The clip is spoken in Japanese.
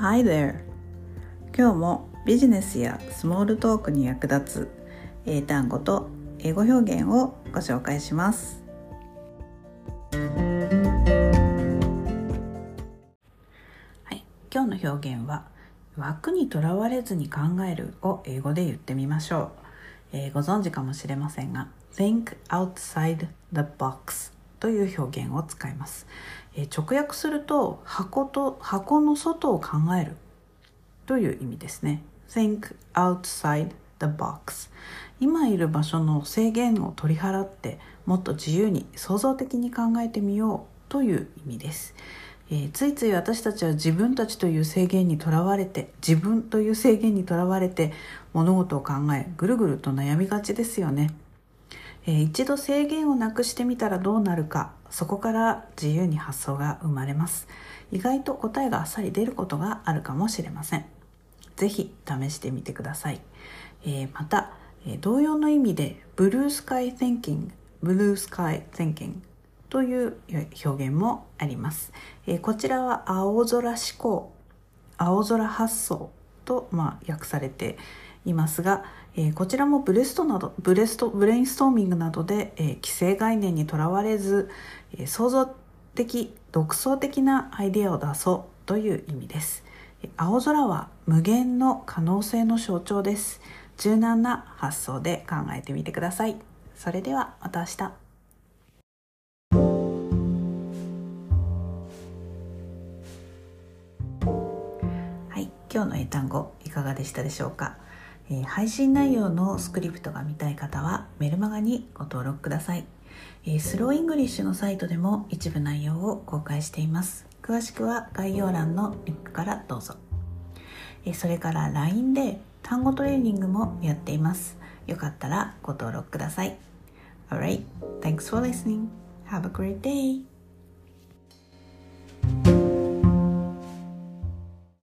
Hi there! 今日もビジネスやスモールトークに役立つ英単語と英語表現をご紹介します。はい、今日の表現は枠にとらわれずに考えるを英語で言ってみましょう。えー、ご存知かもしれませんが Think outside the box という表現を使います。え、直訳すると箱と箱の外を考えるという意味ですね。Think outside the box 今いる場所の制限を取り払ってもっと自由に創造的に考えてみようという意味です。えー、ついつい私たちは自分たちという制限にとらわれて自分という制限にとらわれて物事を考えぐるぐると悩みがちですよね。え、一度制限をなくしてみたらどうなるかそこから自由に発想が生まれます。意外と答えがあっさり出ることがあるかもしれません。是非試してみてください、えー、また、え、同様の意味でブルースカイ thinking ブルースカイ thinking という表現もあります、えー、こちらは青空思考青空発想と、まあ、訳されていますが、えー、こちらもブレストなどブレストブレインストーミングなどで、えー、既成概念にとらわれず、えー、創造的独創的なアイデアを出そうという意味です。青空は無限の可能性の象徴です。柔軟な発想で考えてみてください。それではまた明日。はい今日の英単語いかがでしたでしょうか？え、配信内容のスクリプトが見たい方はメルマガにご登録ください、え、 Slow English のサイトでも一部内容を公開しています。詳しくは概要欄のリンクからどうぞ、え、それから LINE で単語トレーニングもやっています。よかったらご登録ください。Alright, thanks for listening. Have a great day.